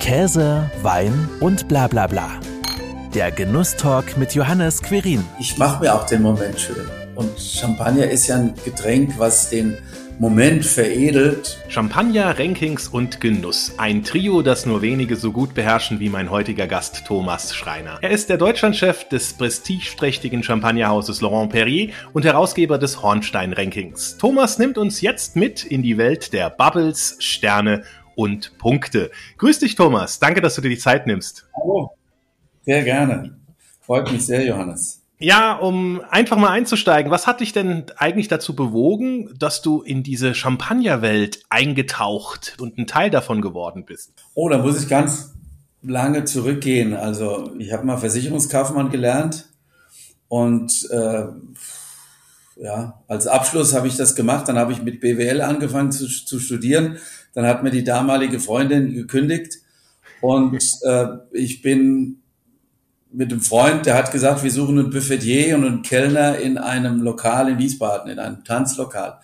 Käse, Wein und bla bla bla. Der Genusstalk mit Johannes Querin. Ich mache mir auch den Moment schön. Und Champagner ist ja ein Getränk, was den Moment veredelt. Champagner, Rankings und Genuss. Ein Trio, das nur wenige so gut beherrschen wie mein heutiger Gast Thomas Schreiner. Er ist der Deutschlandchef des prestigeträchtigen Champagnerhauses Laurent Perrier und Herausgeber des Hornstein Rankings. Thomas nimmt uns jetzt mit in die Welt der Bubbles, Sterne und Punkte. Grüß dich, Thomas. Danke, dass du dir die Zeit nimmst. Hallo. Sehr gerne. Freut mich sehr, Johannes. Ja, um einfach mal einzusteigen, was hat dich denn eigentlich dazu bewogen, dass du in diese Champagnerwelt eingetaucht und ein Teil davon geworden bist? Oh, da muss ich ganz lange zurückgehen. Also ich habe mal Versicherungskaufmann gelernt und äh, ja, als Abschluss habe ich das gemacht. Dann habe ich mit BWL angefangen zu, zu studieren. Dann hat mir die damalige Freundin gekündigt und äh, ich bin mit einem Freund, der hat gesagt, wir suchen einen Buffetier und einen Kellner in einem Lokal in Wiesbaden, in einem Tanzlokal.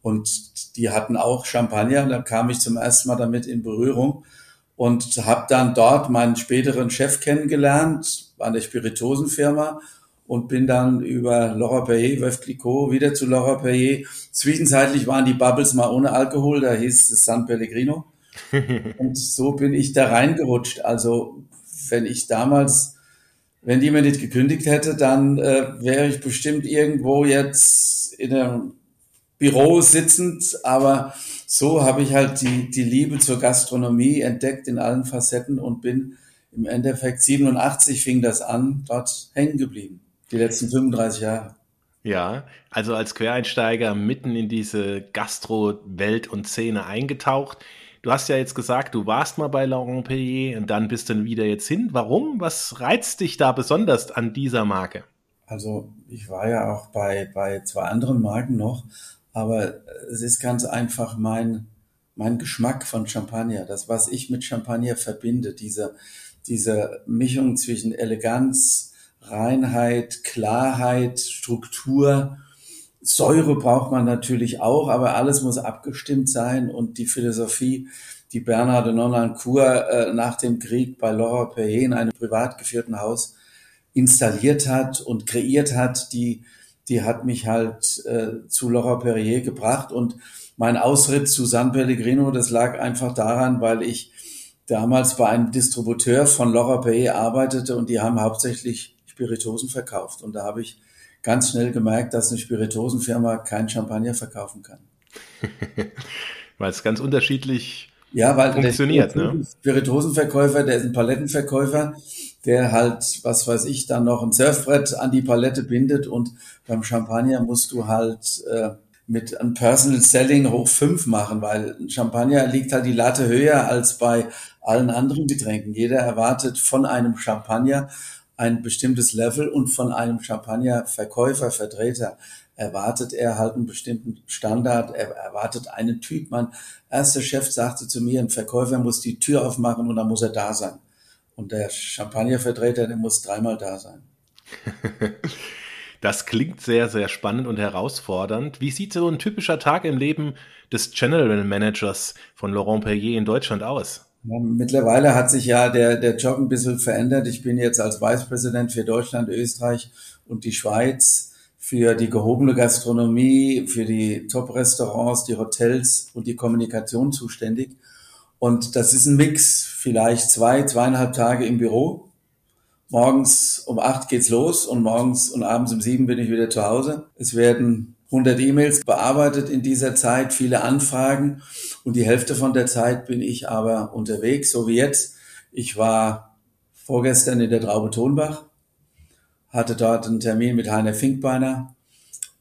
Und die hatten auch Champagner. Und da kam ich zum ersten Mal damit in Berührung und habe dann dort meinen späteren Chef kennengelernt an der Spiritosenfirma und bin dann über Laura Perrier, Veuve Clicquot, wieder zu Laura Perrier. Zwischenzeitlich waren die Bubbles mal ohne Alkohol, da hieß es San Pellegrino. und so bin ich da reingerutscht. Also wenn ich damals wenn die mir nicht gekündigt hätte, dann äh, wäre ich bestimmt irgendwo jetzt in einem Büro sitzend, aber so habe ich halt die, die Liebe zur Gastronomie entdeckt in allen Facetten und bin im Endeffekt 87 fing das an, dort hängen geblieben. Die letzten 35 Jahre. Ja, also als Quereinsteiger mitten in diese Gastro-Welt und Szene eingetaucht. Du hast ja jetzt gesagt, du warst mal bei Laurent Perrier und dann bist du wieder jetzt hin. Warum? Was reizt dich da besonders an dieser Marke? Also ich war ja auch bei, bei zwei anderen Marken noch, aber es ist ganz einfach mein, mein Geschmack von Champagner, das, was ich mit Champagner verbinde, diese, diese Mischung zwischen Eleganz, Reinheit, Klarheit, Struktur, Säure braucht man natürlich auch, aber alles muss abgestimmt sein. Und die Philosophie, die Bernhard de Nonancourt äh, nach dem Krieg bei Laura Perrier in einem privat geführten Haus installiert hat und kreiert hat, die, die hat mich halt äh, zu Laura Perrier gebracht. Und mein Ausritt zu San Pellegrino, das lag einfach daran, weil ich damals bei einem Distributeur von Laura Perrier arbeitete und die haben hauptsächlich Spiritosen verkauft und da habe ich ganz schnell gemerkt, dass eine Spiritosenfirma kein Champagner verkaufen kann. weil es ganz unterschiedlich ja, weil funktioniert. Der ne? Spiritosenverkäufer, der ist ein Palettenverkäufer, der halt, was weiß ich, dann noch ein Surfbrett an die Palette bindet und beim Champagner musst du halt äh, mit einem Personal Selling hoch fünf machen, weil Champagner liegt halt die Latte höher als bei allen anderen Getränken. Jeder erwartet von einem Champagner ein bestimmtes Level und von einem Champagner-Verkäufer, Vertreter erwartet er halt einen bestimmten Standard, er erwartet einen Typ. Mein erster Chef sagte zu mir, ein Verkäufer muss die Tür aufmachen und dann muss er da sein. Und der Champagner-Vertreter, der muss dreimal da sein. Das klingt sehr, sehr spannend und herausfordernd. Wie sieht so ein typischer Tag im Leben des General Managers von Laurent Perrier in Deutschland aus? Mittlerweile hat sich ja der, der Job ein bisschen verändert. Ich bin jetzt als Vicepräsident für Deutschland, Österreich und die Schweiz für die gehobene Gastronomie, für die Top-Restaurants, die Hotels und die Kommunikation zuständig. Und das ist ein Mix, vielleicht zwei, zweieinhalb Tage im Büro. Morgens um acht geht's los und morgens und abends um sieben bin ich wieder zu Hause. Es werden 100 E-Mails bearbeitet in dieser Zeit, viele Anfragen und die Hälfte von der Zeit bin ich aber unterwegs, so wie jetzt. Ich war vorgestern in der Traube Tonbach, hatte dort einen Termin mit Heiner Finkbeiner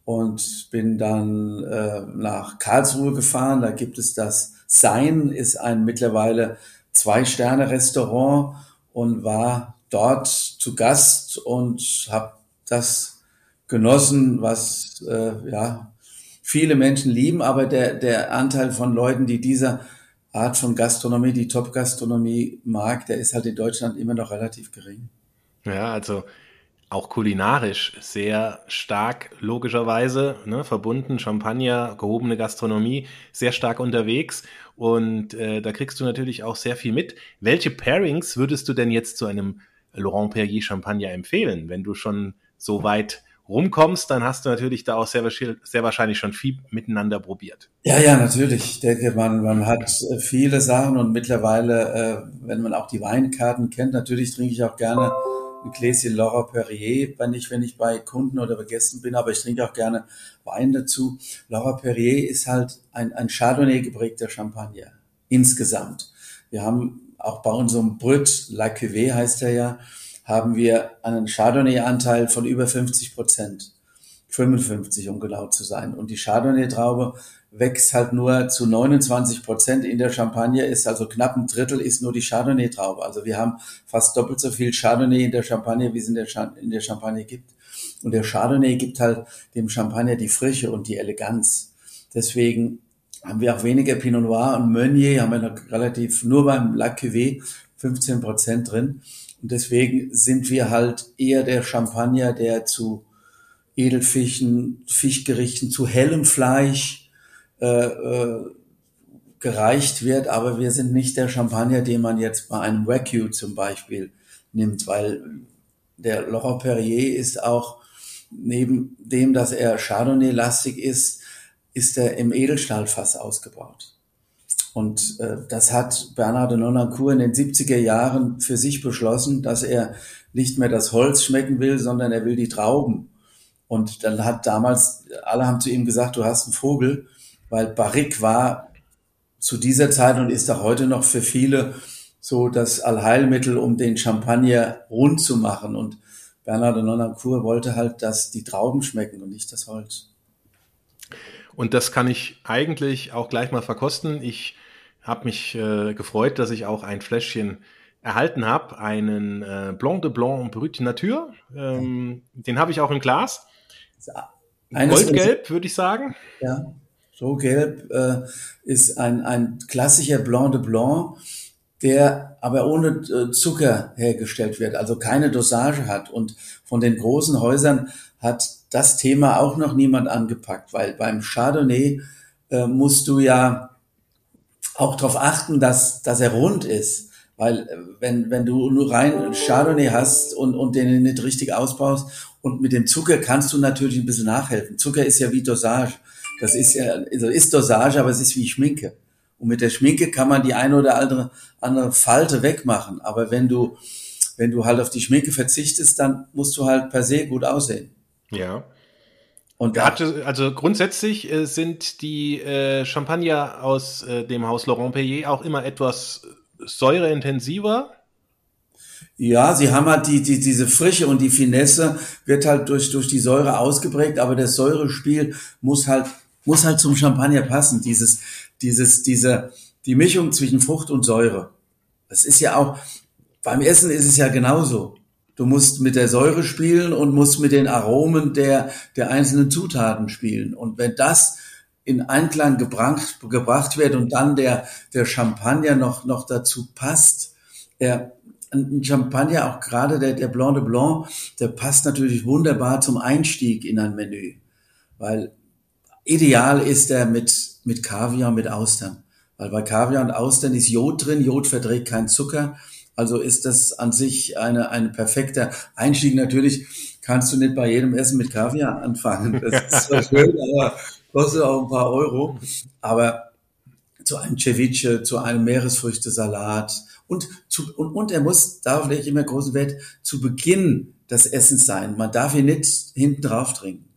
und bin dann äh, nach Karlsruhe gefahren. Da gibt es das Sein, ist ein mittlerweile Zwei-Sterne-Restaurant und war dort zu Gast und habe das genossen, was äh, ja viele Menschen lieben, aber der, der Anteil von Leuten, die dieser Art von Gastronomie, die Top-Gastronomie mag, der ist halt in Deutschland immer noch relativ gering. Ja, also auch kulinarisch sehr stark, logischerweise, ne, verbunden, Champagner, gehobene Gastronomie, sehr stark unterwegs. Und äh, da kriegst du natürlich auch sehr viel mit. Welche Pairings würdest du denn jetzt zu einem Laurent Perrier Champagner empfehlen, wenn du schon so weit rumkommst, dann hast du natürlich da auch sehr, sehr wahrscheinlich schon viel miteinander probiert. Ja, ja, natürlich. Ich denke, man, man hat viele Sachen und mittlerweile, äh, wenn man auch die Weinkarten kennt, natürlich trinke ich auch gerne ein Gläschen Laura Perrier, wenn ich, wenn ich bei Kunden oder bei Gästen bin, aber ich trinke auch gerne Wein dazu. Laura Perrier ist halt ein, ein Chardonnay geprägter Champagner. Insgesamt. Wir haben auch bei unserem Brut, La Cuvée heißt er ja, haben wir einen Chardonnay-Anteil von über 50 Prozent. 55, um genau zu sein. Und die Chardonnay-Traube wächst halt nur zu 29 Prozent in der Champagne, ist also knapp ein Drittel ist nur die Chardonnay-Traube. Also wir haben fast doppelt so viel Chardonnay in der Champagne, wie es in der, in der Champagne gibt. Und der Chardonnay gibt halt dem Champagner die Frische und die Eleganz. Deswegen haben wir auch weniger Pinot Noir und Meunier, haben wir noch relativ nur beim La Cuvée 15 Prozent drin. Und deswegen sind wir halt eher der Champagner, der zu Edelfischen, Fischgerichten, zu hellem Fleisch äh, äh, gereicht wird. Aber wir sind nicht der Champagner, den man jetzt bei einem Wagyu zum Beispiel nimmt, weil der Laurent Perrier ist auch neben dem, dass er Chardonnay-lastig ist, ist er im Edelstahlfass ausgebaut. Und äh, das hat Bernard de Nonancourt in den 70er Jahren für sich beschlossen, dass er nicht mehr das Holz schmecken will, sondern er will die Trauben. Und dann hat damals, alle haben zu ihm gesagt, du hast einen Vogel, weil Barrique war zu dieser Zeit und ist auch heute noch für viele so das Allheilmittel, um den Champagner rund zu machen. Und Bernard de Nonancourt wollte halt, dass die Trauben schmecken und nicht das Holz. Und das kann ich eigentlich auch gleich mal verkosten. Ich habe mich äh, gefreut, dass ich auch ein Fläschchen erhalten habe, einen äh, Blanc de Blanc Brut Nature. Ähm, den habe ich auch im Glas. Goldgelb, würde ich sagen. Ja, so gelb äh, ist ein, ein klassischer Blanc de Blanc, der aber ohne äh, Zucker hergestellt wird, also keine Dosage hat. Und von den großen Häusern hat das Thema auch noch niemand angepackt, weil beim Chardonnay äh, musst du ja auch darauf achten, dass, dass er rund ist. Weil äh, wenn, wenn du nur rein Chardonnay hast und, und den nicht richtig ausbaust und mit dem Zucker kannst du natürlich ein bisschen nachhelfen. Zucker ist ja wie Dosage. Das ist ja, also ist Dosage, aber es ist wie Schminke. Und mit der Schminke kann man die eine oder andere, andere Falte wegmachen. Aber wenn du, wenn du halt auf die Schminke verzichtest, dann musst du halt per se gut aussehen. Ja. Und Hatte, also grundsätzlich äh, sind die äh, Champagner aus äh, dem Haus Laurent Perrier auch immer etwas säureintensiver. Ja, sie haben halt die, die, diese Frische und die Finesse wird halt durch, durch die Säure ausgeprägt, aber das Säurespiel muss halt, muss halt zum Champagner passen. Dieses, dieses, diese, die Mischung zwischen Frucht und Säure. Das ist ja auch, beim Essen ist es ja genauso. Du musst mit der Säure spielen und musst mit den Aromen der, der einzelnen Zutaten spielen. Und wenn das in Einklang gebracht, gebracht wird und dann der, der Champagner noch, noch dazu passt, er, ein Champagner, auch gerade der, der Blanc de Blanc, der passt natürlich wunderbar zum Einstieg in ein Menü. Weil ideal ist er mit, mit Kaviar, mit Austern. Weil bei Kaviar und Austern ist Jod drin, Jod verträgt keinen Zucker also ist das an sich eine, ein perfekter Einstieg. Natürlich kannst du nicht bei jedem Essen mit Kaviar anfangen. Das ist zwar schön, aber kostet auch ein paar Euro. Aber zu einem Ceviche, zu einem Meeresfrüchtesalat und, zu, und, und er muss, darauf lege ich immer großen Wert, zu Beginn des Essens sein. Man darf ihn nicht hinten drauf trinken,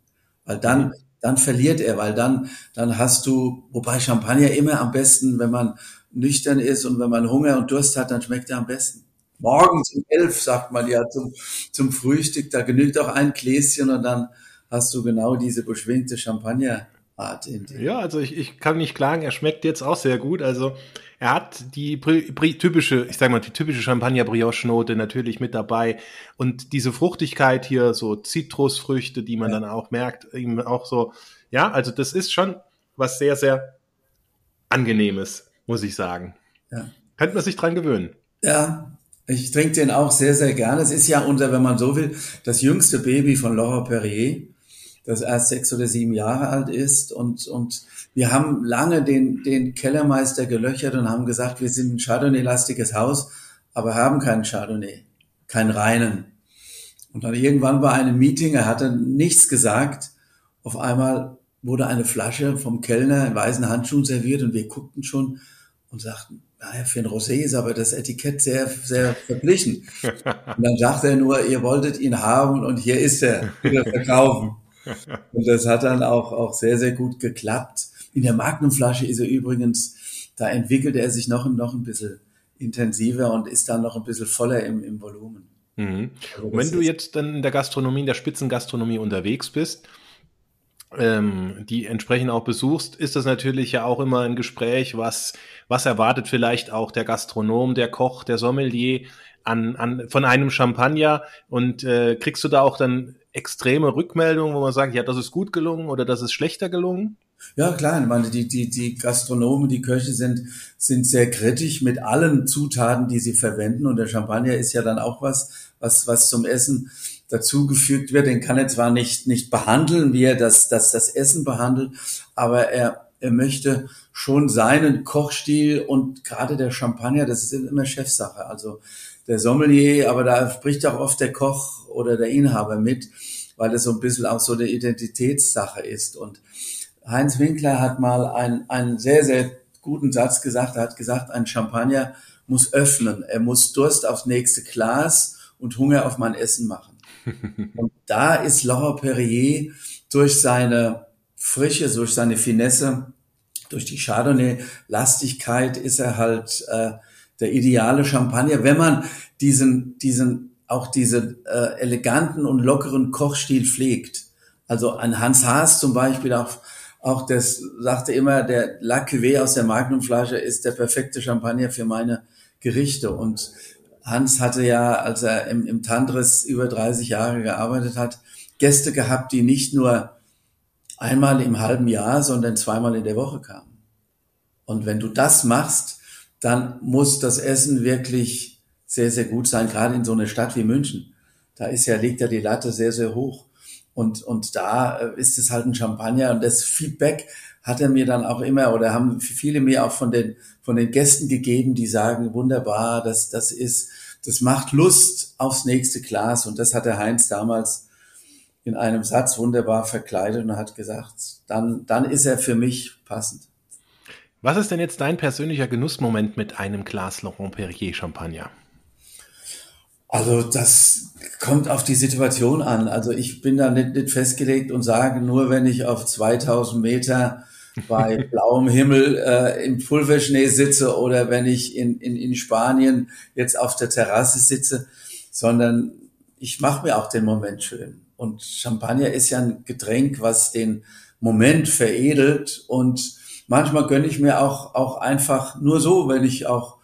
weil dann, dann verliert er, weil dann, dann hast du, wobei Champagner immer am besten, wenn man nüchtern ist und wenn man Hunger und Durst hat, dann schmeckt er am besten. Morgens um elf, sagt man ja, zum, zum Frühstück, da genügt auch ein Gläschen und dann hast du genau diese beschwingte Champagnerart in dir. Ja, also ich, ich kann nicht klagen, er schmeckt jetzt auch sehr gut. Also er hat die typische, ich sag mal, die typische Champagner-Brioche-Note natürlich mit dabei und diese Fruchtigkeit hier, so Zitrusfrüchte, die man ja. dann auch merkt, eben auch so, ja, also das ist schon was sehr, sehr Angenehmes muss ich sagen. Ja. Könnte man sich dran gewöhnen. Ja, Ich trinke den auch sehr, sehr gerne. Es ist ja unser, wenn man so will, das jüngste Baby von Laura Perrier, das erst sechs oder sieben Jahre alt ist. Und, und wir haben lange den, den Kellermeister gelöchert und haben gesagt, wir sind ein Chardonnay-lastiges Haus, aber haben keinen Chardonnay, keinen reinen. Und dann irgendwann bei einem Meeting, er hatte nichts gesagt, auf einmal wurde eine Flasche vom Kellner in weißen Handschuhen serviert und wir guckten schon und sagten, naja, für ein Rosé ist aber das Etikett sehr, sehr verblichen. Und dann sagte er nur, ihr wolltet ihn haben und hier ist er, wieder verkaufen. Und das hat dann auch, auch sehr, sehr gut geklappt. In der Magnumflasche ist er übrigens, da entwickelte er sich noch, noch ein bisschen intensiver und ist dann noch ein bisschen voller im, im Volumen. Mhm. Also wenn du jetzt dann in der Gastronomie, in der Spitzengastronomie unterwegs bist, ähm, die entsprechend auch besuchst, ist das natürlich ja auch immer ein Gespräch, was, was erwartet vielleicht auch der Gastronom, der Koch, der Sommelier an, an, von einem Champagner und äh, kriegst du da auch dann extreme Rückmeldungen, wo man sagt, ja, das ist gut gelungen oder das ist schlechter gelungen? Ja, klar, ich meine, die, die, die Gastronomen, die Köche sind, sind sehr kritisch mit allen Zutaten, die sie verwenden. Und der Champagner ist ja dann auch was, was, was zum Essen dazugefügt wird. Den kann er zwar nicht, nicht behandeln, wie er das, das, das Essen behandelt, aber er, er möchte schon seinen Kochstil und gerade der Champagner, das ist immer Chefsache. Also der Sommelier, aber da spricht auch oft der Koch oder der Inhaber mit, weil es so ein bisschen auch so eine Identitätssache ist. Und Heinz Winkler hat mal einen, einen sehr, sehr guten Satz gesagt. Er hat gesagt, ein Champagner muss öffnen. Er muss Durst aufs nächste Glas und Hunger auf mein Essen machen. Und da ist Laurent Perrier durch seine Frische, durch seine Finesse, durch die Chardonnay-Lastigkeit ist er halt äh, der ideale Champagner, wenn man diesen, diesen, auch diesen äh, eleganten und lockeren Kochstil pflegt. Also ein Hans Haas zum Beispiel, auch, auch das sagte immer, der La Cuvée aus der Magnumflasche ist der perfekte Champagner für meine Gerichte. Und Hans hatte ja, als er im, im Tantris über 30 Jahre gearbeitet hat, Gäste gehabt, die nicht nur einmal im halben Jahr, sondern zweimal in der Woche kamen. Und wenn du das machst, dann muss das Essen wirklich sehr, sehr gut sein, gerade in so einer Stadt wie München. Da ist ja, liegt ja die Latte sehr, sehr hoch. Und, und da äh, ist es halt ein Champagner und das Feedback hat er mir dann auch immer oder haben viele mir auch von den, von den Gästen gegeben, die sagen, wunderbar, das, das ist, das macht Lust aufs nächste Glas. Und das hat der Heinz damals in einem Satz wunderbar verkleidet und hat gesagt, dann, dann ist er für mich passend. Was ist denn jetzt dein persönlicher Genussmoment mit einem Glas Laurent Perrier Champagner? Also das kommt auf die Situation an. Also ich bin da nicht, nicht festgelegt und sage nur, wenn ich auf 2000 Meter bei blauem Himmel äh, im Pulverschnee sitze oder wenn ich in, in, in Spanien jetzt auf der Terrasse sitze, sondern ich mache mir auch den Moment schön. Und Champagner ist ja ein Getränk, was den Moment veredelt und manchmal gönne ich mir auch, auch einfach nur so, wenn ich auch,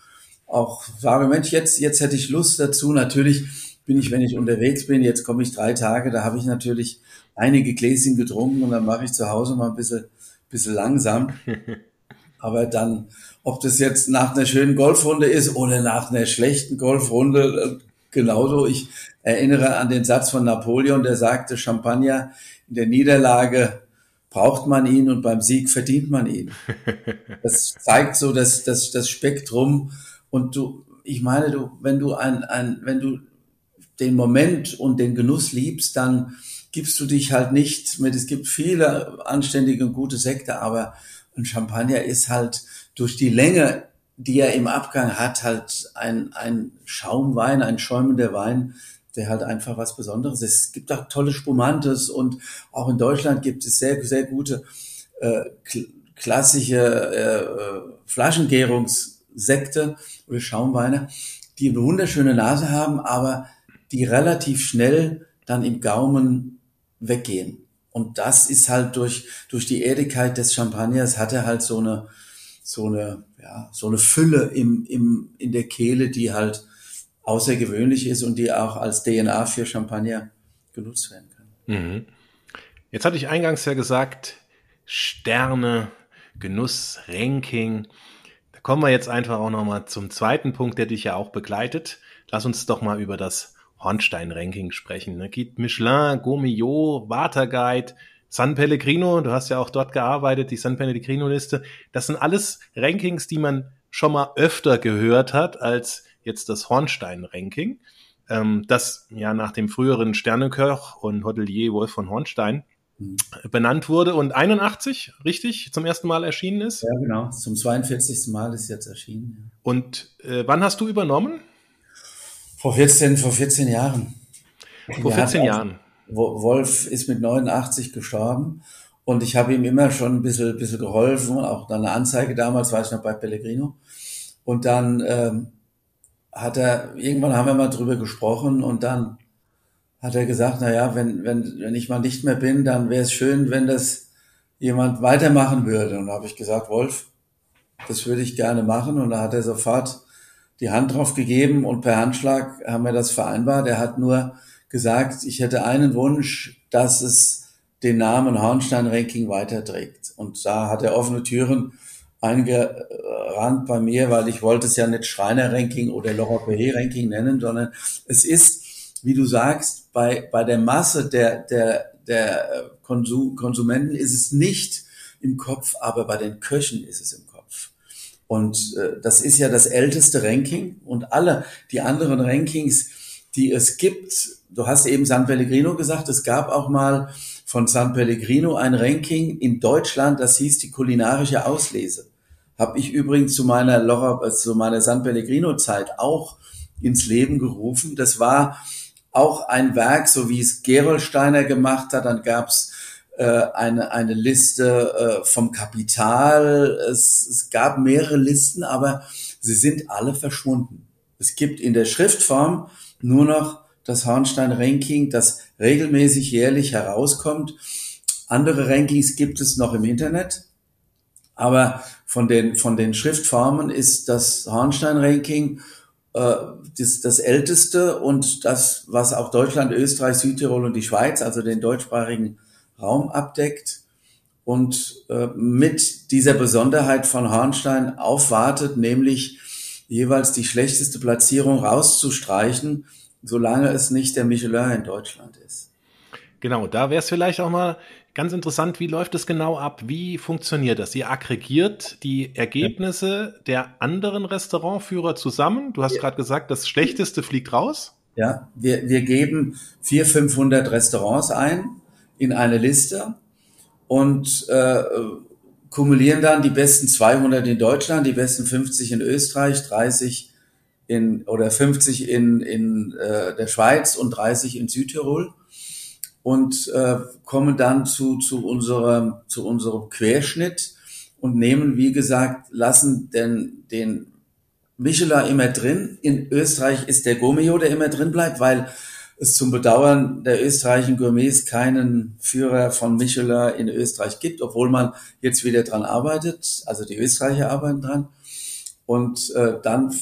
auch sage, Mensch, jetzt, jetzt hätte ich Lust dazu. Natürlich bin ich, wenn ich unterwegs bin, jetzt komme ich drei Tage, da habe ich natürlich einige Gläschen getrunken und dann mache ich zu Hause mal ein bisschen bisschen langsam. Aber dann, ob das jetzt nach einer schönen Golfrunde ist oder nach einer schlechten Golfrunde, äh, genauso. Ich erinnere an den Satz von Napoleon, der sagte, Champagner in der Niederlage braucht man ihn und beim Sieg verdient man ihn. Das zeigt so das, das, das Spektrum. Und du, ich meine, du, wenn du ein, ein, wenn du den Moment und den Genuss liebst, dann gibst du dich halt nicht mit, es gibt viele anständige und gute Sekte, aber ein Champagner ist halt durch die Länge, die er im Abgang hat, halt ein, ein Schaumwein, ein schäumender Wein, der halt einfach was Besonderes ist. Es gibt auch tolle Spumantes und auch in Deutschland gibt es sehr, sehr gute äh, klassische äh, Flaschengärungssekte oder Schaumweine, die eine wunderschöne Nase haben, aber die relativ schnell dann im Gaumen weggehen. Und das ist halt durch, durch die Erdigkeit des Champagners hat er halt so eine, so eine, ja, so eine Fülle im, im, in der Kehle, die halt außergewöhnlich ist und die auch als DNA für Champagner genutzt werden kann. Mhm. Jetzt hatte ich eingangs ja gesagt, Sterne, Genuss, Ranking kommen wir jetzt einfach auch nochmal zum zweiten Punkt, der dich ja auch begleitet. Lass uns doch mal über das Hornstein-Ranking sprechen. Ne? Guide Michelin, Gomillot, Waterguide, San Pellegrino, du hast ja auch dort gearbeitet, die San Pellegrino-Liste. Das sind alles Rankings, die man schon mal öfter gehört hat als jetzt das Hornstein-Ranking, ähm, das ja nach dem früheren Sterneköch und Hotelier Wolf von Hornstein mhm. benannt wurde und 81, richtig, zum ersten Mal erschienen ist. Ja, genau. Zum 42. Mal ist jetzt erschienen. Und äh, wann hast du übernommen? Vor 14, vor 14 Jahren. Vor 14 Jahren. Wolf ist mit 89 gestorben und ich habe ihm immer schon ein bisschen, bisschen geholfen, auch dann eine Anzeige damals, war ich noch bei Pellegrino. Und dann ähm, hat er, irgendwann haben wir mal drüber gesprochen und dann hat er gesagt, na ja, wenn, wenn, wenn ich mal nicht mehr bin, dann wäre es schön, wenn das jemand weitermachen würde. Und da habe ich gesagt, Wolf, das würde ich gerne machen. Und da hat er sofort die Hand drauf gegeben und per Handschlag haben wir das vereinbart. Er hat nur gesagt, ich hätte einen Wunsch, dass es den Namen Hornstein-Ranking weiterträgt. Und da hat er offene Türen eingerannt bei mir, weil ich wollte es ja nicht Schreiner-Ranking oder Laurent-Perrier-Ranking nennen, sondern es ist, wie du sagst, bei, bei der Masse der, der, der Konsum, Konsumenten ist es nicht im Kopf, aber bei den Köchen ist es im. Und äh, das ist ja das älteste Ranking und alle die anderen Rankings, die es gibt, du hast eben San Pellegrino gesagt, es gab auch mal von San Pellegrino ein Ranking in Deutschland, das hieß die kulinarische Auslese. Habe ich übrigens zu meiner Lora, äh, zu meiner San Pellegrino Zeit auch ins Leben gerufen. Das war auch ein Werk, so wie es Gerolsteiner gemacht hat. Dann gab's eine, eine Liste äh, vom Kapital. Es, es gab mehrere Listen, aber sie sind alle verschwunden. Es gibt in der Schriftform nur noch das Hornstein-Ranking, das regelmäßig jährlich herauskommt. Andere Rankings gibt es noch im Internet, aber von den, von den Schriftformen ist das Hornstein-Ranking äh, das, das älteste und das, was auch Deutschland, Österreich, Südtirol und die Schweiz, also den deutschsprachigen Raum abdeckt und äh, mit dieser Besonderheit von Hornstein aufwartet, nämlich jeweils die schlechteste Platzierung rauszustreichen solange es nicht der Michelin in Deutschland ist. Genau, da wäre es vielleicht auch mal ganz interessant, wie läuft es genau ab? Wie funktioniert das? Ihr aggregiert die Ergebnisse ja. der anderen Restaurantführer zusammen. Du hast ja. gerade gesagt, das Schlechteste fliegt raus. Ja, wir, wir geben 400, 500 Restaurants ein in eine Liste und äh, kumulieren dann die besten 200 in Deutschland, die besten 50 in Österreich, 30 in oder 50 in, in äh, der Schweiz und 30 in Südtirol und äh, kommen dann zu, zu, unserem, zu unserem Querschnitt und nehmen, wie gesagt, lassen den, den Michelin immer drin. In Österreich ist der Gomeo, der immer drin bleibt, weil es zum Bedauern der österreichischen Gourmets keinen Führer von Michelin in Österreich gibt, obwohl man jetzt wieder dran arbeitet. Also die Österreicher arbeiten dran. Und äh, dann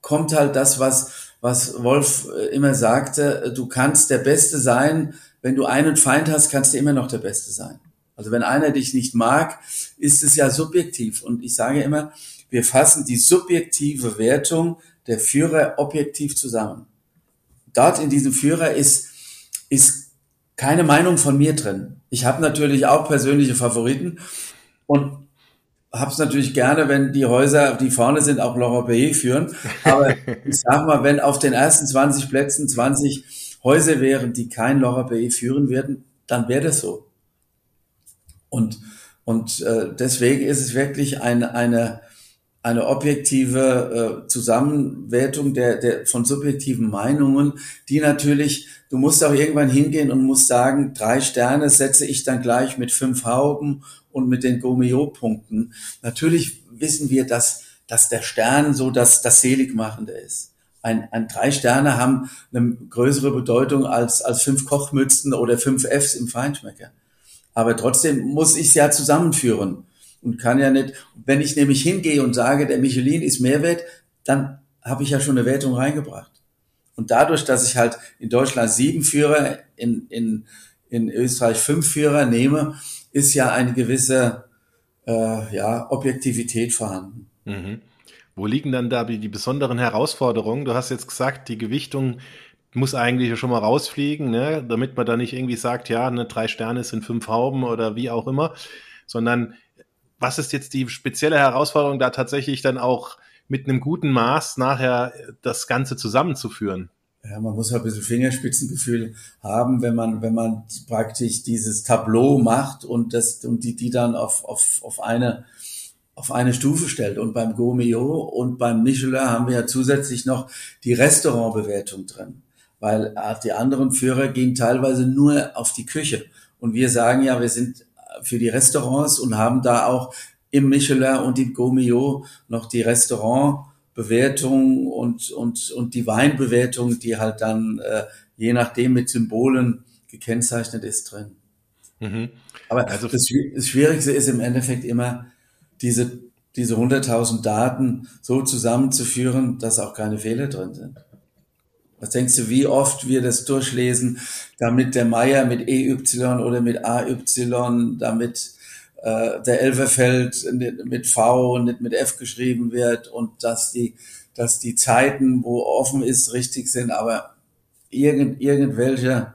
kommt halt das, was, was Wolf äh, immer sagte, du kannst der Beste sein, wenn du einen Feind hast, kannst du immer noch der Beste sein. Also wenn einer dich nicht mag, ist es ja subjektiv. Und ich sage immer, wir fassen die subjektive Wertung der Führer objektiv zusammen. Dort in diesem Führer ist, ist keine Meinung von mir drin. Ich habe natürlich auch persönliche Favoriten und habe es natürlich gerne, wenn die Häuser, die vorne sind, auch Perrier führen. Aber ich sag mal, wenn auf den ersten 20 Plätzen 20 Häuser wären, die kein Perrier führen werden, dann wäre das so. Und, und äh, deswegen ist es wirklich eine, eine, eine objektive äh, Zusammenwertung der, der, von subjektiven Meinungen, die natürlich, du musst auch irgendwann hingehen und musst sagen, drei Sterne setze ich dann gleich mit fünf Hauben und mit den Gomeo-Punkten. Natürlich wissen wir, dass, dass der Stern so das, das Seligmachende ist. Ein, ein drei Sterne haben eine größere Bedeutung als, als fünf Kochmützen oder fünf Fs im Feinschmecker. Aber trotzdem muss ich es ja zusammenführen und kann ja nicht, wenn ich nämlich hingehe und sage, der Michelin ist Mehrwert, dann habe ich ja schon eine Wertung reingebracht. Und dadurch, dass ich halt in Deutschland sieben Führer, in, in, in Österreich fünf Führer nehme, ist ja eine gewisse äh, ja, Objektivität vorhanden. Mhm. Wo liegen dann da die besonderen Herausforderungen? Du hast jetzt gesagt, die Gewichtung muss eigentlich schon mal rausfliegen, ne? damit man da nicht irgendwie sagt, ja, ne, drei Sterne sind fünf Hauben oder wie auch immer, sondern was ist jetzt die spezielle Herausforderung, da tatsächlich dann auch mit einem guten Maß nachher das Ganze zusammenzuführen? Ja, man muss halt ein bisschen Fingerspitzengefühl haben, wenn man, wenn man praktisch dieses Tableau macht und das, und die, die dann auf, auf, auf eine, auf eine Stufe stellt. Und beim Gourmillot und beim Michelin haben wir ja zusätzlich noch die Restaurantbewertung drin. Weil äh, die anderen Führer gehen teilweise nur auf die Küche. Und wir sagen ja, wir sind für die Restaurants und haben da auch im Michelin und im Gourmillot noch die Restaurantbewertung und, und, und die Weinbewertung, die halt dann äh, je nachdem mit Symbolen gekennzeichnet ist drin. Mhm. Aber also das, das Schwierigste ist im Endeffekt immer, diese, diese 100.000 Daten so zusammenzuführen, dass auch keine Fehler drin sind. Was denkst du, wie oft wir das durchlesen, damit der Meier mit EY oder mit AY, damit äh, der Elverfeld mit V und nicht mit F geschrieben wird und dass die, dass die Zeiten, wo offen ist, richtig sind, aber irgend, irgendwelche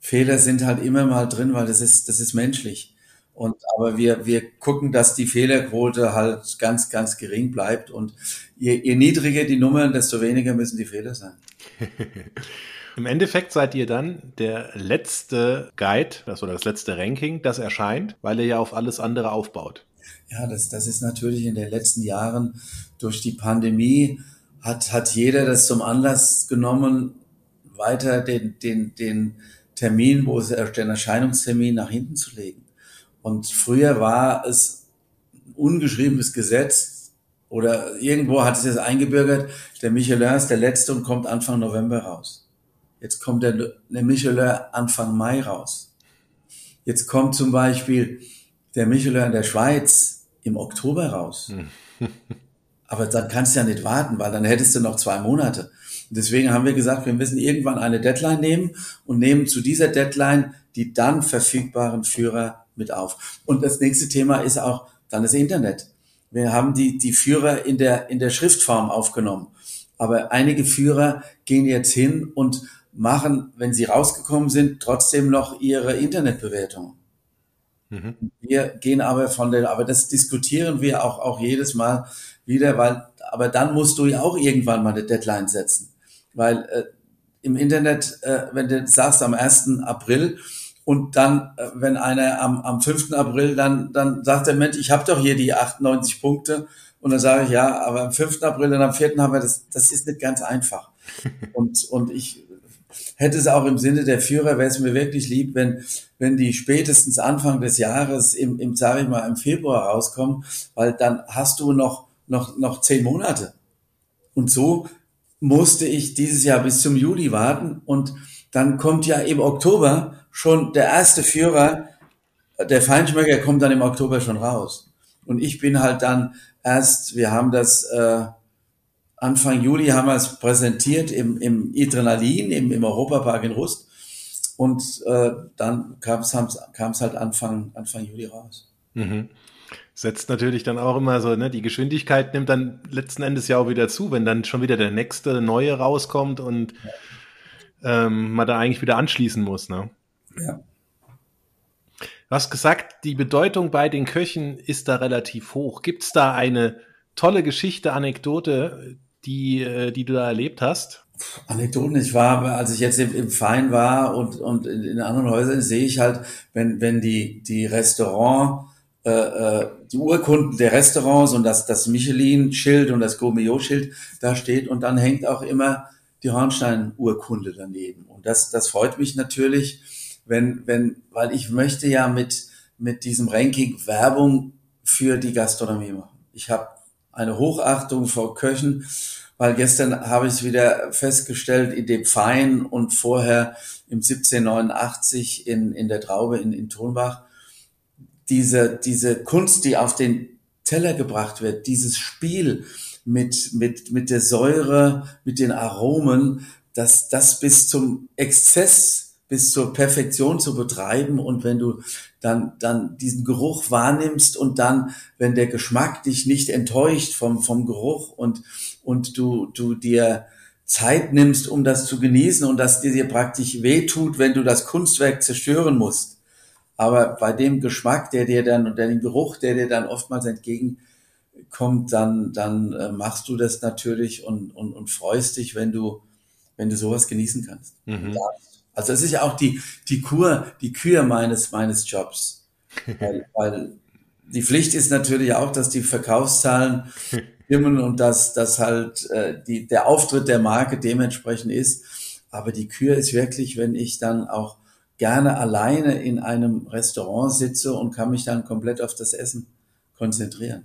Fehler sind halt immer mal drin, weil das ist, das ist menschlich. Und aber wir, wir gucken, dass die Fehlerquote halt ganz, ganz gering bleibt. Und je, je niedriger die Nummern, desto weniger müssen die Fehler sein. Im Endeffekt seid ihr dann der letzte Guide, das oder das letzte Ranking, das erscheint, weil ihr ja auf alles andere aufbaut. Ja, das, das ist natürlich in den letzten Jahren durch die Pandemie hat, hat jeder das zum Anlass genommen, weiter den, den, den Termin, wo es den Erscheinungstermin nach hinten zu legen. Und früher war es ein ungeschriebenes Gesetz oder irgendwo hat es jetzt eingebürgert, der Michelin ist der letzte und kommt Anfang November raus. Jetzt kommt der, der Michelin Anfang Mai raus. Jetzt kommt zum Beispiel der Michelin in der Schweiz im Oktober raus. Aber dann kannst du ja nicht warten, weil dann hättest du noch zwei Monate. Und deswegen haben wir gesagt, wir müssen irgendwann eine Deadline nehmen und nehmen zu dieser Deadline die dann verfügbaren Führer mit auf. Und das nächste Thema ist auch dann das Internet. Wir haben die, die Führer in der, in der Schriftform aufgenommen. Aber einige Führer gehen jetzt hin und machen, wenn sie rausgekommen sind, trotzdem noch ihre Internetbewertung. Mhm. Wir gehen aber von der, aber das diskutieren wir auch, auch jedes Mal wieder, weil, aber dann musst du ja auch irgendwann mal eine Deadline setzen. Weil äh, im Internet, äh, wenn du sagst am 1. April, und dann, äh, wenn einer am, am 5. April dann, dann sagt der Mensch, ich habe doch hier die 98 Punkte. Und dann sage ich, ja, aber am 5. April und am 4. haben wir das, das ist nicht ganz einfach. Und, und ich hätte es auch im Sinne der Führer, wäre es mir wirklich lieb, wenn, wenn die spätestens Anfang des Jahres im, im sage ich mal, im Februar rauskommen, weil dann hast du noch, noch, noch zehn Monate. Und so musste ich dieses Jahr bis zum Juli warten und dann kommt ja im Oktober schon der erste Führer, der Feinschmecker kommt dann im Oktober schon raus. Und ich bin halt dann erst, wir haben das äh, Anfang Juli haben wir es präsentiert im, im Adrenalin, im, im Europapark in Rust. Und äh, dann kam es halt Anfang, Anfang Juli raus. Mhm. Setzt natürlich dann auch immer so, ne, die Geschwindigkeit nimmt dann letzten Endes ja auch wieder zu, wenn dann schon wieder der nächste neue rauskommt und ja. ähm, man da eigentlich wieder anschließen muss, ne? Ja. Du hast gesagt, die Bedeutung bei den Köchen ist da relativ hoch. Gibt es da eine tolle Geschichte, Anekdote, die, äh, die du da erlebt hast? Anekdoten, ich war, als ich jetzt im, im Verein war und, und in, in anderen Häusern sehe ich halt, wenn, wenn die, die Restaurant, äh, äh, die Urkunden der Restaurants und das, das Michelin-Schild und das Gourmillot-Schild da steht und dann hängt auch immer die Hornstein-Urkunde daneben. Und das, das freut mich natürlich, wenn, wenn, weil ich möchte ja mit, mit diesem Ranking Werbung für die Gastronomie machen. Ich habe eine Hochachtung vor Köchen, weil gestern habe ich es wieder festgestellt in dem Fein und vorher im 1789 in, in der Traube in, in Tonbach. Diese, diese Kunst, die auf den Teller gebracht wird, dieses Spiel mit, mit, mit der Säure, mit den Aromen, dass das bis zum Exzess bis zur Perfektion zu betreiben und wenn du dann, dann diesen Geruch wahrnimmst und dann, wenn der Geschmack dich nicht enttäuscht vom, vom Geruch und, und du, du dir Zeit nimmst, um das zu genießen und dass dir, dir praktisch wehtut, wenn du das Kunstwerk zerstören musst. Aber bei dem Geschmack, der dir dann und dem Geruch, der dir dann oftmals entgegenkommt, dann, dann äh, machst du das natürlich und, und, und freust dich, wenn du, wenn du sowas genießen kannst. Mhm. Also es ist ja auch die, die Kur, die Kür meines, meines Jobs. weil, weil die Pflicht ist natürlich auch, dass die Verkaufszahlen stimmen und dass, dass halt äh, die, der Auftritt der Marke dementsprechend ist. Aber die Kür ist wirklich, wenn ich dann auch gerne alleine in einem Restaurant sitze und kann mich dann komplett auf das Essen konzentrieren.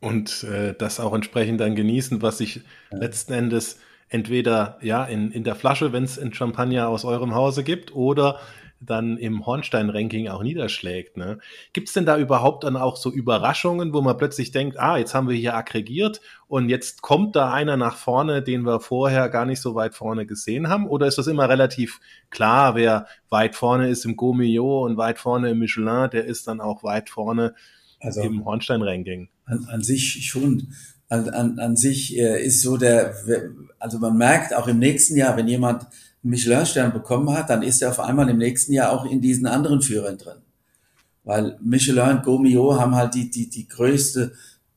Und äh, das auch entsprechend dann genießen, was sich ja. letzten Endes entweder ja in, in der Flasche, wenn es ein Champagner aus eurem Hause gibt, oder dann im Hornstein-Ranking auch niederschlägt. Ne? Gibt es denn da überhaupt dann auch so Überraschungen, wo man plötzlich denkt, ah, jetzt haben wir hier aggregiert und jetzt kommt da einer nach vorne, den wir vorher gar nicht so weit vorne gesehen haben? Oder ist das immer relativ klar, wer weit vorne ist im Gomillot und weit vorne im Michelin, der ist dann auch weit vorne also im Hornstein-Ranking? An, an sich schon an, an, an sich äh, ist so der, also man merkt auch im nächsten Jahr, wenn jemand einen Michelin-Stern bekommen hat, dann ist er auf einmal im nächsten Jahr auch in diesen anderen Führern drin. Weil Michelin und Gomio haben halt die, die, die größte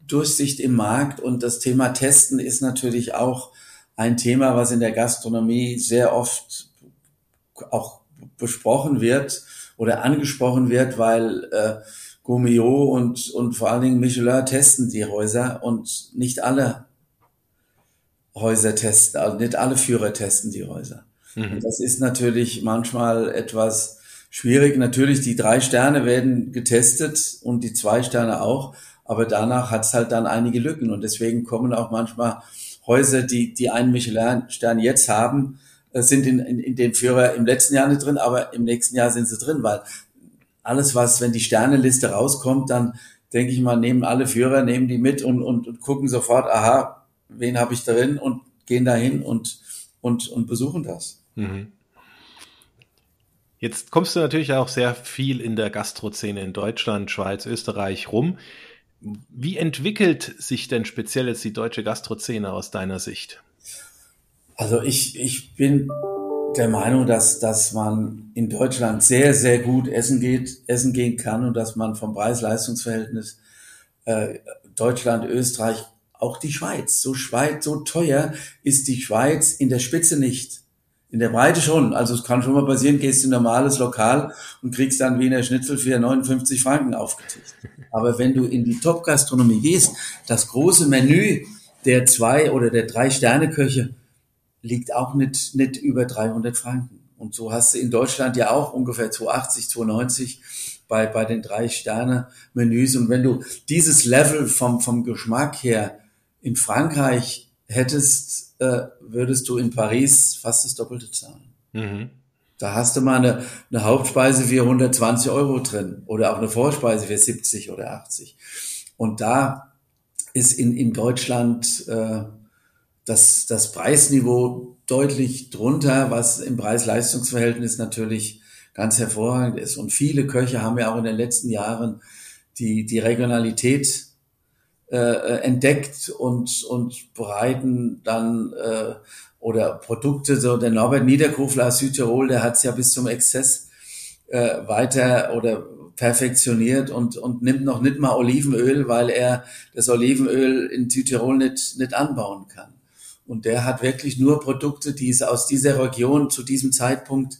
Durchsicht im Markt und das Thema Testen ist natürlich auch ein Thema, was in der Gastronomie sehr oft auch besprochen wird oder angesprochen wird, weil äh, Gomio und, und vor allen Dingen Michelin testen die Häuser und nicht alle Häuser testen, also nicht alle Führer testen die Häuser. Mhm. Das ist natürlich manchmal etwas schwierig. Natürlich, die drei Sterne werden getestet und die zwei Sterne auch, aber danach hat es halt dann einige Lücken und deswegen kommen auch manchmal Häuser, die, die einen Michelin-Stern jetzt haben, äh, sind in, in, in den Führer im letzten Jahr nicht drin, aber im nächsten Jahr sind sie drin, weil alles, was, wenn die Sterneliste rauskommt, dann denke ich mal, nehmen alle Führer, nehmen die mit und, und, und gucken sofort, aha, wen habe ich drin und gehen dahin und, und, und besuchen das. Mhm. Jetzt kommst du natürlich auch sehr viel in der Gastrozene in Deutschland, Schweiz, Österreich rum. Wie entwickelt sich denn speziell jetzt die deutsche Gastrozene aus deiner Sicht? Also ich, ich bin der Meinung, dass, dass man in Deutschland sehr, sehr gut essen geht, essen gehen kann und dass man vom Preis-Leistungs-Verhältnis äh, Deutschland, Österreich, auch die Schweiz, so Schweiz, so teuer ist die Schweiz in der Spitze nicht. In der Breite schon. Also es kann schon mal passieren, gehst in ein normales Lokal und kriegst dann Wiener Schnitzel für 59 Franken aufgetischt. Aber wenn du in die Top-Gastronomie gehst, das große Menü der zwei oder der drei Sterne-Köche liegt auch nicht, nicht über 300 Franken. Und so hast du in Deutschland ja auch ungefähr 280, 290 bei, bei den drei Sterne-Menüs. Und wenn du dieses Level vom, vom Geschmack her in Frankreich hättest, äh, würdest du in Paris fast das Doppelte zahlen. Mhm. Da hast du mal eine, eine Hauptspeise für 120 Euro drin oder auch eine Vorspeise für 70 oder 80. Und da ist in, in Deutschland äh, das, das Preisniveau deutlich drunter, was im Preis-Leistungs-Verhältnis natürlich ganz hervorragend ist. Und viele Köche haben ja auch in den letzten Jahren die, die Regionalität äh, äh, entdeckt und, und bereiten dann äh, oder Produkte, so der Norbert Niederkofler aus Südtirol, der hat es ja bis zum Exzess äh, weiter oder perfektioniert und, und nimmt noch nicht mal Olivenöl, weil er das Olivenöl in Südtirol nicht, nicht anbauen kann. Und der hat wirklich nur Produkte, die es aus dieser Region zu diesem Zeitpunkt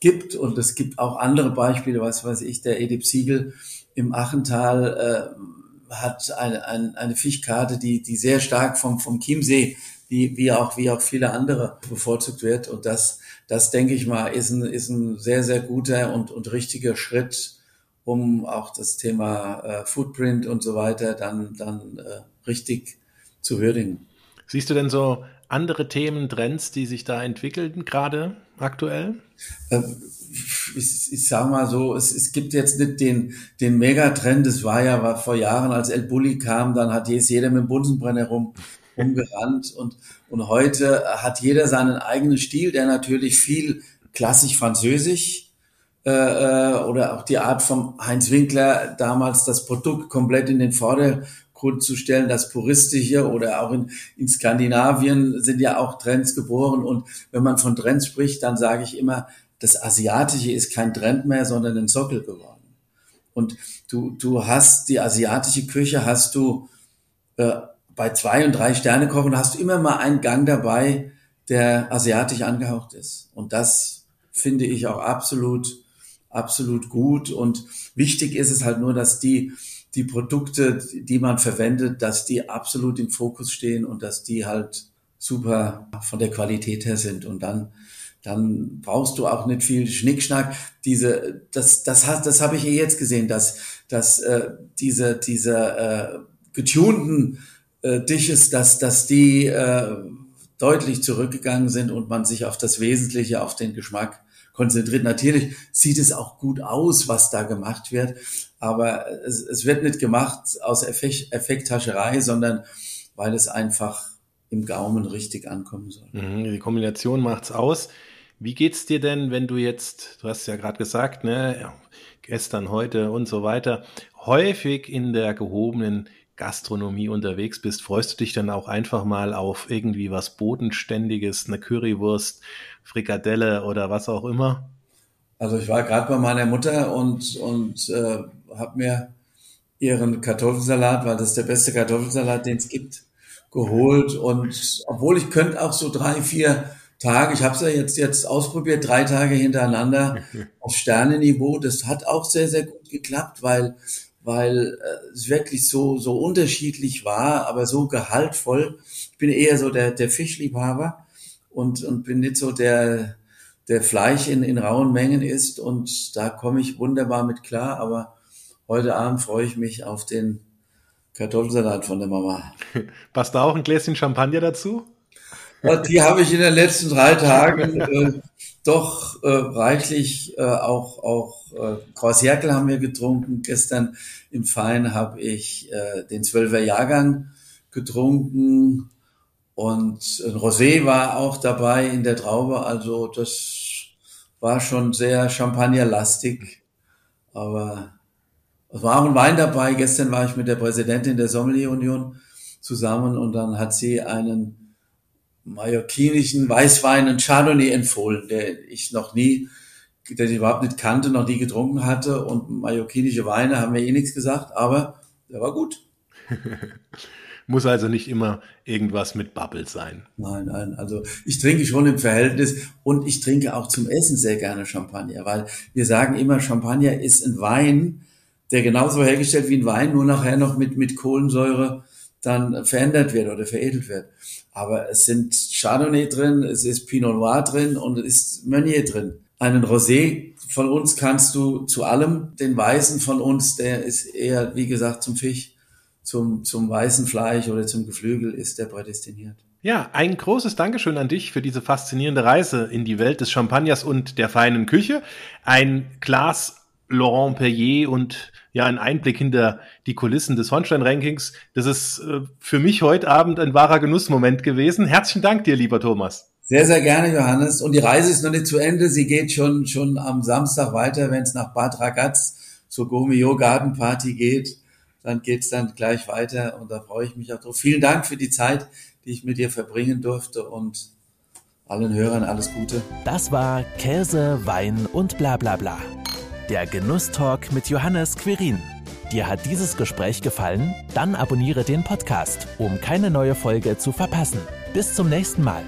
gibt. Und es gibt auch andere Beispiele, was weiß ich, der Edip Siegel im Achental, äh, hat eine, eine, eine Fischkarte, die, die sehr stark vom, vom Chiemsee, wie, wie, auch, wie auch viele andere bevorzugt wird. Und das, das denke ich mal, ist ein, ist ein sehr, sehr guter und, und richtiger Schritt, um auch das Thema äh, Footprint und so weiter dann, dann äh, richtig zu würdigen. Siehst du denn so andere Themen, Trends, die sich da entwickeln, gerade aktuell? Äh, ich, ich sage mal so, es, es gibt jetzt nicht den, den Megatrend, das war ja war vor Jahren, als El Bulli kam, dann hat jetzt jeder mit dem Bunsenbrenner rum, rumgerannt und, und heute hat jeder seinen eigenen Stil, der natürlich viel klassisch französisch äh, äh, oder auch die Art von Heinz Winkler, damals das Produkt komplett in den Vordergrund zu stellen, das Puristische oder auch in, in Skandinavien sind ja auch Trends geboren. Und wenn man von Trends spricht, dann sage ich immer, das Asiatische ist kein Trend mehr, sondern ein Sockel geworden. Und du, du hast die asiatische Küche, hast du äh, bei zwei und drei Sterne kochen, hast du immer mal einen Gang dabei, der asiatisch angehaucht ist. Und das finde ich auch absolut absolut gut. Und wichtig ist es halt nur, dass die, die Produkte, die man verwendet, dass die absolut im Fokus stehen und dass die halt super von der Qualität her sind. Und dann, dann brauchst du auch nicht viel Schnickschnack. Diese, das, das, das, das habe ich eh jetzt gesehen, dass, dass äh, diese, diese äh, getunten äh, Dishes, dass, dass die äh, deutlich zurückgegangen sind und man sich auf das Wesentliche, auf den Geschmack konzentriert. Natürlich sieht es auch gut aus, was da gemacht wird, aber es, es wird nicht gemacht aus Effekt, Effekthascherei, sondern weil es einfach im Gaumen richtig ankommen soll. Mhm, die Kombination macht's aus. Wie geht's dir denn, wenn du jetzt, du hast ja gerade gesagt, ne, gestern, heute und so weiter, häufig in der gehobenen Gastronomie unterwegs bist, freust du dich dann auch einfach mal auf irgendwie was Bodenständiges, eine Currywurst, Frikadelle oder was auch immer? Also ich war gerade bei meiner Mutter und, und äh, habe mir ihren Kartoffelsalat, weil das ist der beste Kartoffelsalat, den es gibt, geholt. Und obwohl ich könnte auch so drei, vier Tage, ich habe es ja jetzt, jetzt ausprobiert, drei Tage hintereinander auf Sternenniveau. Das hat auch sehr, sehr gut geklappt, weil, weil äh, es wirklich so, so unterschiedlich war, aber so gehaltvoll. Ich bin eher so der, der Fischliebhaber und, und bin nicht so der, der Fleisch in, in rauen Mengen isst und da komme ich wunderbar mit klar, aber heute Abend freue ich mich auf den Kartoffelsalat von der Mama. Passt da auch ein Gläschen Champagner dazu? Die habe ich in den letzten drei Tagen äh, doch äh, reichlich äh, auch auch äh, Kraus Herkel haben wir getrunken. Gestern im Fein habe ich äh, den Zwölfer Jahrgang getrunken und ein Rosé war auch dabei in der Traube, also das war schon sehr champagnerlastig. Aber es war auch ein Wein dabei. Gestern war ich mit der Präsidentin der Sommelier Union zusammen und dann hat sie einen mallorquinischen Weißwein, einen Chardonnay empfohlen, der ich noch nie, der ich überhaupt nicht kannte, noch nie getrunken hatte. Und mallorquinische Weine haben mir eh nichts gesagt, aber der war gut. Muss also nicht immer irgendwas mit Bubble sein. Nein, nein. Also ich trinke schon im Verhältnis und ich trinke auch zum Essen sehr gerne Champagner, weil wir sagen immer, Champagner ist ein Wein, der genauso hergestellt wie ein Wein, nur nachher noch mit, mit Kohlensäure dann verändert wird oder veredelt wird. Aber es sind Chardonnay drin, es ist Pinot Noir drin und es ist Meunier drin. Einen Rosé von uns kannst du zu allem, den Weißen von uns, der ist eher, wie gesagt, zum Fisch zum, zum weißen Fleisch oder zum Geflügel ist der prädestiniert. Ja, ein großes Dankeschön an dich für diese faszinierende Reise in die Welt des Champagners und der feinen Küche. Ein Glas Laurent Perrier und ja, ein Einblick hinter die Kulissen des Hornstein-Rankings. Das ist äh, für mich heute Abend ein wahrer Genussmoment gewesen. Herzlichen Dank dir, lieber Thomas. Sehr, sehr gerne, Johannes. Und die Reise ist noch nicht zu Ende. Sie geht schon, schon am Samstag weiter, wenn es nach Bad Ragaz zur Gourmillot Garden Party geht dann geht's dann gleich weiter und da freue ich mich auch drauf. Vielen Dank für die Zeit, die ich mit dir verbringen durfte und allen Hörern alles Gute. Das war Käse, Wein und bla bla bla. Der Genusstalk mit Johannes Quirin. Dir hat dieses Gespräch gefallen? Dann abonniere den Podcast, um keine neue Folge zu verpassen. Bis zum nächsten Mal.